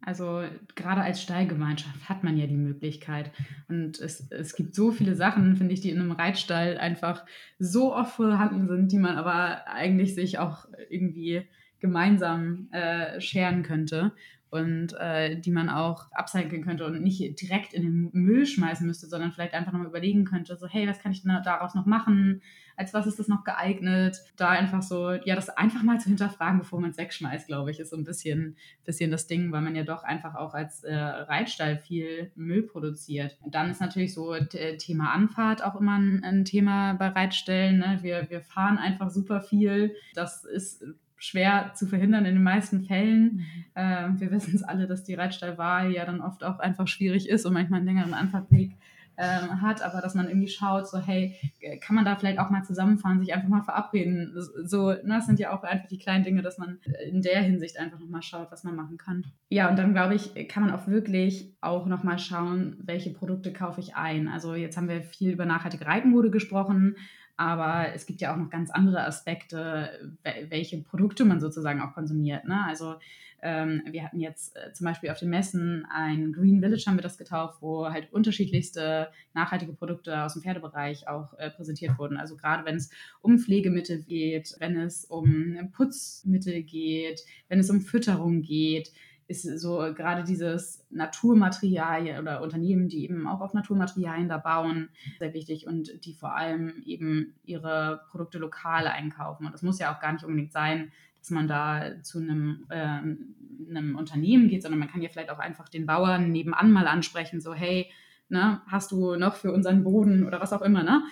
Also gerade als Stallgemeinschaft hat man ja die Möglichkeit. Und es, es gibt so viele Sachen, finde ich, die in einem Reitstall einfach so oft vorhanden sind, die man aber eigentlich sich auch irgendwie gemeinsam äh, scheren könnte und äh, die man auch upcyclen könnte und nicht direkt in den Müll schmeißen müsste, sondern vielleicht einfach nochmal überlegen könnte, so hey, was kann ich denn daraus noch machen? Als was ist das noch geeignet? Da einfach so, ja, das einfach mal zu hinterfragen, bevor man es wegschmeißt, glaube ich, ist so ein bisschen, bisschen das Ding, weil man ja doch einfach auch als äh, Reitstall viel Müll produziert. Und dann ist natürlich so Thema Anfahrt auch immer ein, ein Thema bei Reitstellen. Ne? Wir, wir fahren einfach super viel. Das ist schwer zu verhindern in den meisten Fällen. Äh, wir wissen es alle, dass die Reitstallwahl ja dann oft auch einfach schwierig ist und manchmal einen längeren Anfahrtweg äh, hat, aber dass man irgendwie schaut, so hey, kann man da vielleicht auch mal zusammenfahren, sich einfach mal verabreden. So, ne, das sind ja auch einfach die kleinen Dinge, dass man in der Hinsicht einfach nochmal schaut, was man machen kann. Ja, und dann glaube ich, kann man auch wirklich auch nochmal schauen, welche Produkte kaufe ich ein. Also jetzt haben wir viel über nachhaltige Reitenmode gesprochen, aber es gibt ja auch noch ganz andere Aspekte, welche Produkte man sozusagen auch konsumiert. Ne? Also ähm, wir hatten jetzt äh, zum Beispiel auf den Messen ein Green Village, haben wir das getauft, wo halt unterschiedlichste nachhaltige Produkte aus dem Pferdebereich auch äh, präsentiert wurden. Also gerade wenn es um Pflegemittel geht, wenn es um Putzmittel geht, wenn es um Fütterung geht, ist so gerade dieses Naturmaterialien oder Unternehmen, die eben auch auf Naturmaterialien da bauen, sehr wichtig und die vor allem eben ihre Produkte lokal einkaufen. Und das muss ja auch gar nicht unbedingt sein, dass man da zu einem, äh, einem Unternehmen geht, sondern man kann ja vielleicht auch einfach den Bauern nebenan mal ansprechen, so hey, Ne? Hast du noch für unseren Boden oder was auch immer, ne?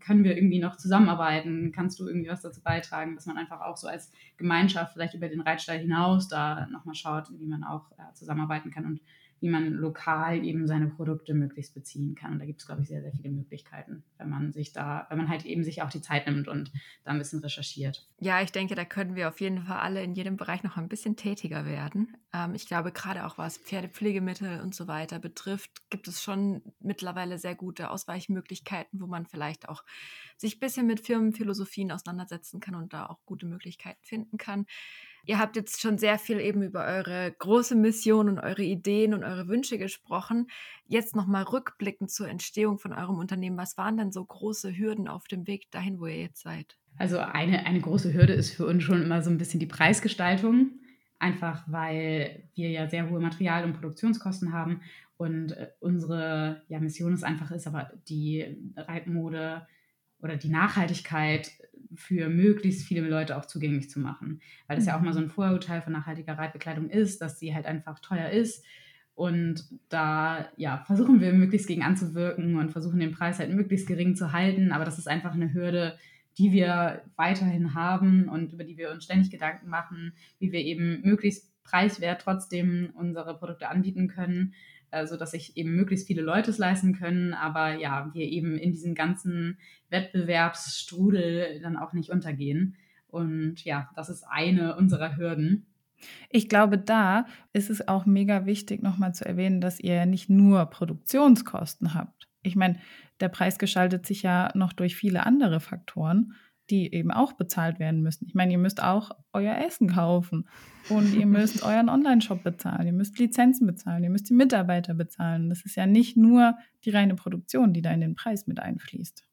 Können wir irgendwie noch zusammenarbeiten? Kannst du irgendwie was dazu beitragen, dass man einfach auch so als Gemeinschaft vielleicht über den Reitstall hinaus da nochmal schaut, wie man auch äh, zusammenarbeiten kann und wie man lokal eben seine Produkte möglichst beziehen kann. Und da gibt es, glaube ich, sehr, sehr viele Möglichkeiten, wenn man sich da, wenn man halt eben sich auch die Zeit nimmt und da ein bisschen recherchiert. Ja, ich denke, da können wir auf jeden Fall alle in jedem Bereich noch ein bisschen tätiger werden. Ähm, ich glaube, gerade auch was Pferdepflegemittel und so weiter betrifft, gibt es schon mittlerweile sehr gute Ausweichmöglichkeiten, wo man vielleicht auch sich ein bisschen mit Firmenphilosophien auseinandersetzen kann und da auch gute Möglichkeiten finden kann. Ihr habt jetzt schon sehr viel eben über eure große Mission und eure Ideen und eure Wünsche gesprochen. Jetzt nochmal rückblickend zur Entstehung von eurem Unternehmen. Was waren denn so große Hürden auf dem Weg dahin, wo ihr jetzt seid? Also eine, eine große Hürde ist für uns schon immer so ein bisschen die Preisgestaltung. Einfach weil wir ja sehr hohe Material- und Produktionskosten haben. Und äh, unsere ja, Mission ist einfach, ist aber die Reitmode oder die Nachhaltigkeit für möglichst viele Leute auch zugänglich zu machen. Weil das ja auch mal so ein Vorurteil von nachhaltiger Reitbekleidung ist, dass sie halt einfach teuer ist. Und da ja, versuchen wir möglichst gegen anzuwirken und versuchen den Preis halt möglichst gering zu halten. Aber das ist einfach eine Hürde, die wir weiterhin haben und über die wir uns ständig Gedanken machen, wie wir eben möglichst preiswert trotzdem unsere Produkte anbieten können also dass sich eben möglichst viele Leute es leisten können, aber ja, wir eben in diesem ganzen Wettbewerbsstrudel dann auch nicht untergehen. Und ja, das ist eine unserer Hürden. Ich glaube, da ist es auch mega wichtig, nochmal zu erwähnen, dass ihr nicht nur Produktionskosten habt. Ich meine, der Preis gestaltet sich ja noch durch viele andere Faktoren die eben auch bezahlt werden müssen. Ich meine, ihr müsst auch euer Essen kaufen und ihr müsst euren Online-Shop bezahlen, ihr müsst Lizenzen bezahlen, ihr müsst die Mitarbeiter bezahlen. Das ist ja nicht nur die reine Produktion, die da in den Preis mit einfließt.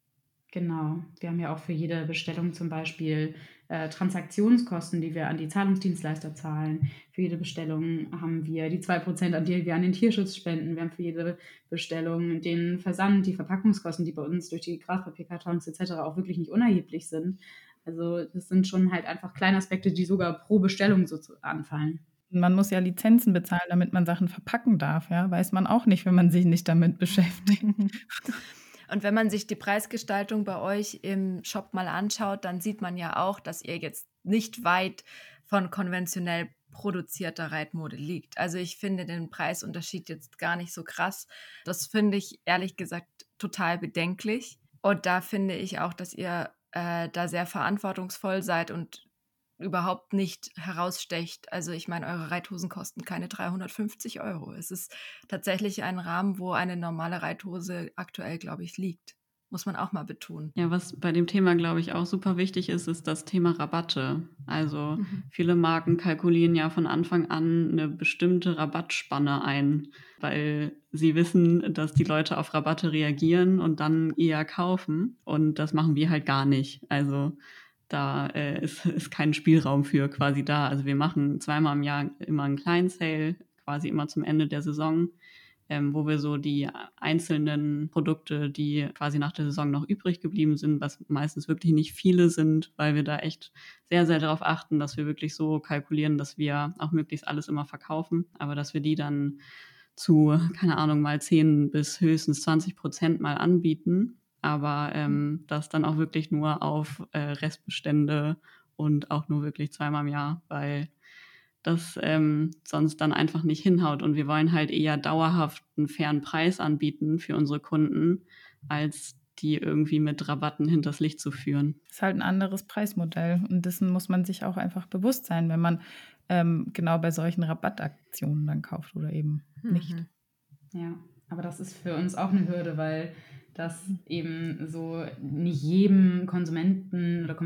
Genau. Wir haben ja auch für jede Bestellung zum Beispiel äh, Transaktionskosten, die wir an die Zahlungsdienstleister zahlen. Für jede Bestellung haben wir die 2%, an die wir an den Tierschutz spenden. Wir haben für jede Bestellung den Versand, die Verpackungskosten, die bei uns durch die Graspapierkartons etc. auch wirklich nicht unerheblich sind. Also das sind schon halt einfach kleine Aspekte, die sogar pro Bestellung so anfallen. Man muss ja Lizenzen bezahlen, damit man Sachen verpacken darf, ja. Weiß man auch nicht, wenn man sich nicht damit beschäftigt. Und wenn man sich die Preisgestaltung bei euch im Shop mal anschaut, dann sieht man ja auch, dass ihr jetzt nicht weit von konventionell produzierter Reitmode liegt. Also ich finde den Preisunterschied jetzt gar nicht so krass. Das finde ich ehrlich gesagt total bedenklich. Und da finde ich auch, dass ihr äh, da sehr verantwortungsvoll seid und überhaupt nicht herausstecht. Also ich meine, eure Reithosen kosten keine 350 Euro. Es ist tatsächlich ein Rahmen, wo eine normale Reithose aktuell, glaube ich, liegt. Muss man auch mal betonen. Ja, was bei dem Thema, glaube ich, auch super wichtig ist, ist das Thema Rabatte. Also mhm. viele Marken kalkulieren ja von Anfang an eine bestimmte Rabattspanne ein, weil sie wissen, dass die Leute auf Rabatte reagieren und dann eher kaufen. Und das machen wir halt gar nicht. Also da äh, ist, ist kein Spielraum für quasi da. Also wir machen zweimal im Jahr immer einen kleinen Sale, quasi immer zum Ende der Saison ähm, wo wir so die einzelnen Produkte, die quasi nach der Saison noch übrig geblieben sind, was meistens wirklich nicht viele sind, weil wir da echt sehr, sehr darauf achten, dass wir wirklich so kalkulieren, dass wir auch möglichst alles immer verkaufen, aber dass wir die dann zu, keine Ahnung, mal 10 bis höchstens 20 Prozent mal anbieten, aber ähm, das dann auch wirklich nur auf äh, Restbestände und auch nur wirklich zweimal im Jahr, weil das ähm, sonst dann einfach nicht hinhaut. Und wir wollen halt eher dauerhaft einen fairen Preis anbieten für unsere Kunden, als die irgendwie mit Rabatten hinters Licht zu führen. Das ist halt ein anderes Preismodell und dessen muss man sich auch einfach bewusst sein, wenn man ähm, genau bei solchen Rabattaktionen dann kauft oder eben mhm. nicht. Ja, aber das ist für uns auch eine Hürde, weil das eben so nicht jedem Konsumenten oder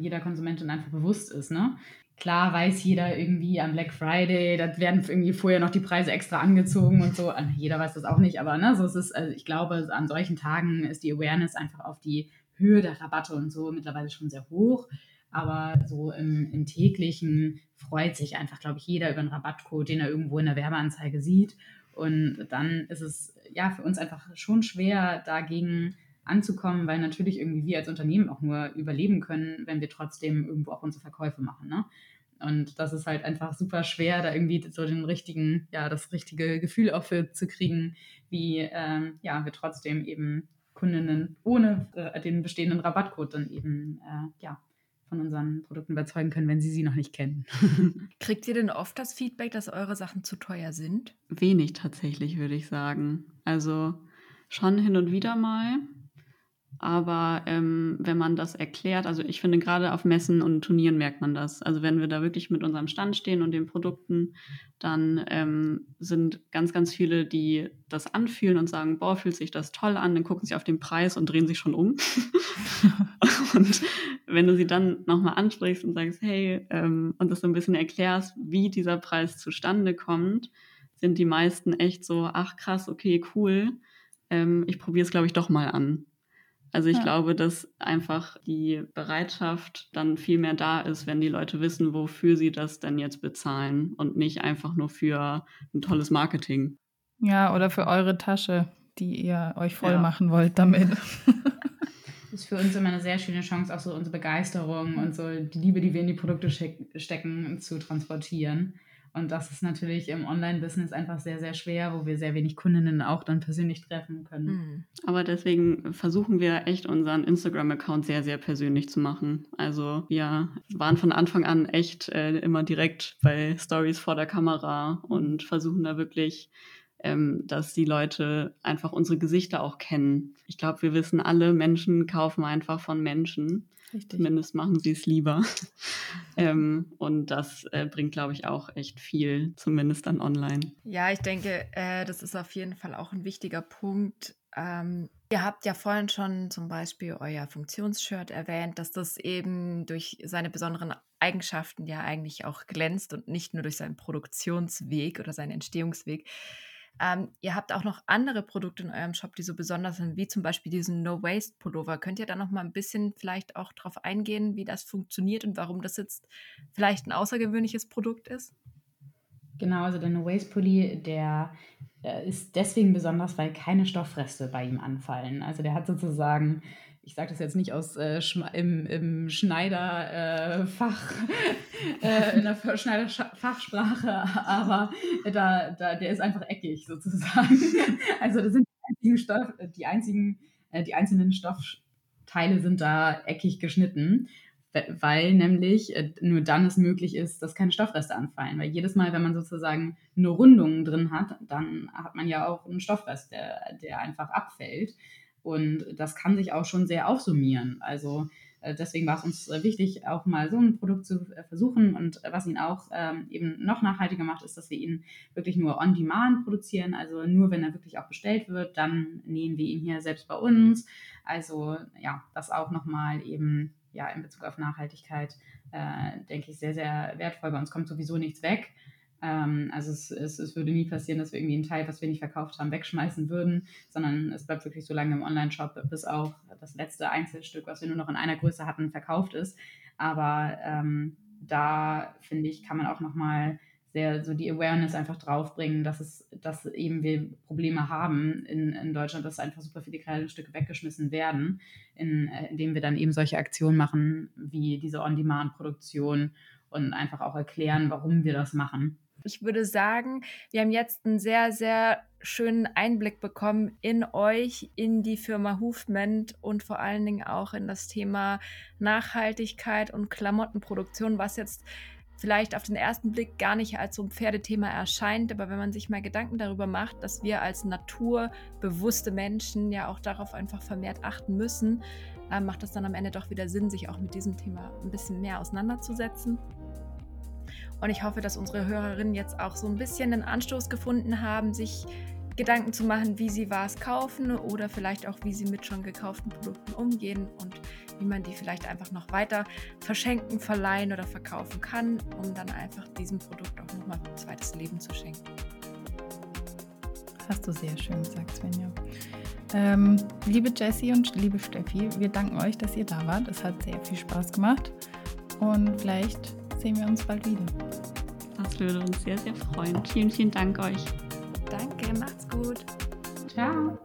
jeder Konsumentin einfach bewusst ist. Ne? Klar weiß jeder irgendwie am Black Friday, da werden irgendwie vorher noch die Preise extra angezogen und so. Jeder weiß das auch nicht, aber ne, so ist es, also ich glaube, an solchen Tagen ist die Awareness einfach auf die Höhe der Rabatte und so mittlerweile schon sehr hoch. Aber so im, im täglichen freut sich einfach, glaube ich, jeder über einen Rabattcode, den er irgendwo in der Werbeanzeige sieht. Und dann ist es ja für uns einfach schon schwer, dagegen anzukommen, weil natürlich irgendwie wir als Unternehmen auch nur überleben können, wenn wir trotzdem irgendwo auch unsere Verkäufe machen. Ne? Und das ist halt einfach super schwer, da irgendwie so den richtigen, ja, das richtige Gefühl auch für zu kriegen, wie ähm, ja, wir trotzdem eben Kundinnen ohne äh, den bestehenden Rabattcode dann eben äh, ja, von unseren Produkten überzeugen können, wenn sie sie noch nicht kennen. Kriegt ihr denn oft das Feedback, dass eure Sachen zu teuer sind? Wenig tatsächlich, würde ich sagen. Also schon hin und wieder mal. Aber ähm, wenn man das erklärt, also ich finde gerade auf Messen und Turnieren merkt man das. Also wenn wir da wirklich mit unserem Stand stehen und den Produkten, dann ähm, sind ganz, ganz viele, die das anfühlen und sagen, boah, fühlt sich das toll an, dann gucken sie auf den Preis und drehen sich schon um. und wenn du sie dann nochmal ansprichst und sagst, hey, ähm, und das so ein bisschen erklärst, wie dieser Preis zustande kommt, sind die meisten echt so, ach krass, okay, cool. Ähm, ich probiere es, glaube ich, doch mal an. Also ich ja. glaube, dass einfach die Bereitschaft dann viel mehr da ist, wenn die Leute wissen, wofür sie das denn jetzt bezahlen und nicht einfach nur für ein tolles Marketing. Ja, oder für eure Tasche, die ihr euch voll ja. machen wollt damit. Das ist für uns immer eine sehr schöne Chance, auch so unsere Begeisterung und so die Liebe, die wir in die Produkte stecken, zu transportieren. Und das ist natürlich im Online-Business einfach sehr, sehr schwer, wo wir sehr wenig Kundinnen auch dann persönlich treffen können. Mhm. Aber deswegen versuchen wir echt unseren Instagram-Account sehr, sehr persönlich zu machen. Also wir waren von Anfang an echt äh, immer direkt bei Stories vor der Kamera und versuchen da wirklich ähm, dass die Leute einfach unsere Gesichter auch kennen. Ich glaube, wir wissen alle, Menschen kaufen einfach von Menschen. Richtig. Zumindest machen sie es lieber. ähm, und das äh, bringt, glaube ich, auch echt viel, zumindest dann online. Ja, ich denke, äh, das ist auf jeden Fall auch ein wichtiger Punkt. Ähm, ihr habt ja vorhin schon zum Beispiel euer Funktionsshirt erwähnt, dass das eben durch seine besonderen Eigenschaften ja eigentlich auch glänzt und nicht nur durch seinen Produktionsweg oder seinen Entstehungsweg. Ähm, ihr habt auch noch andere Produkte in eurem Shop, die so besonders sind, wie zum Beispiel diesen No-Waste-Pullover. Könnt ihr da noch mal ein bisschen vielleicht auch drauf eingehen, wie das funktioniert und warum das jetzt vielleicht ein außergewöhnliches Produkt ist? Genau, also der No-Waste-Pulli, der äh, ist deswegen besonders, weil keine Stoffreste bei ihm anfallen. Also der hat sozusagen ich sage das jetzt nicht aus äh, im, im Schneiderfach, äh, äh, in der Schneiderfachsprache, aber da, da, der ist einfach eckig sozusagen. Also das sind die einzigen, Stoff, die, einzigen äh, die einzelnen Stoffteile sind da eckig geschnitten, weil nämlich äh, nur dann es möglich ist, dass keine Stoffreste anfallen. Weil jedes Mal, wenn man sozusagen nur Rundungen drin hat, dann hat man ja auch einen Stoffrest, der, der einfach abfällt. Und das kann sich auch schon sehr aufsummieren. Also äh, deswegen war es uns äh, wichtig, auch mal so ein Produkt zu äh, versuchen. Und was ihn auch ähm, eben noch nachhaltiger macht, ist, dass wir ihn wirklich nur on demand produzieren. Also nur, wenn er wirklich auch bestellt wird, dann nähen wir ihn hier selbst bei uns. Also ja, das auch nochmal eben ja in Bezug auf Nachhaltigkeit, äh, denke ich, sehr, sehr wertvoll. Bei uns kommt sowieso nichts weg. Ähm, also es, es, es, würde nie passieren, dass wir irgendwie einen Teil, was wir nicht verkauft haben, wegschmeißen würden, sondern es bleibt wirklich so lange im Online-Shop, bis auch das letzte Einzelstück, was wir nur noch in einer Größe hatten, verkauft ist. Aber ähm, da finde ich, kann man auch nochmal sehr so die Awareness einfach draufbringen, dass es, dass eben wir Probleme haben in, in Deutschland, dass einfach super viele Kleidungsstücke weggeschmissen werden, in, äh, indem wir dann eben solche Aktionen machen wie diese On-Demand-Produktion und einfach auch erklären, warum wir das machen. Ich würde sagen, wir haben jetzt einen sehr, sehr schönen Einblick bekommen in euch, in die Firma Movement und vor allen Dingen auch in das Thema Nachhaltigkeit und Klamottenproduktion, was jetzt vielleicht auf den ersten Blick gar nicht als so ein Pferdethema erscheint, aber wenn man sich mal Gedanken darüber macht, dass wir als naturbewusste Menschen ja auch darauf einfach vermehrt achten müssen, äh, macht es dann am Ende doch wieder Sinn, sich auch mit diesem Thema ein bisschen mehr auseinanderzusetzen. Und ich hoffe, dass unsere Hörerinnen jetzt auch so ein bisschen den Anstoß gefunden haben, sich Gedanken zu machen, wie sie was kaufen oder vielleicht auch, wie sie mit schon gekauften Produkten umgehen und wie man die vielleicht einfach noch weiter verschenken, verleihen oder verkaufen kann, um dann einfach diesem Produkt auch nochmal ein zweites Leben zu schenken. Hast du sehr schön gesagt, Svenja. Ähm, liebe Jessie und liebe Steffi, wir danken euch, dass ihr da wart. Es hat sehr viel Spaß gemacht und vielleicht sehen wir uns bald wieder. Das würde uns sehr, sehr freuen. Vielen, vielen Dank euch. Danke, macht's gut. Ciao.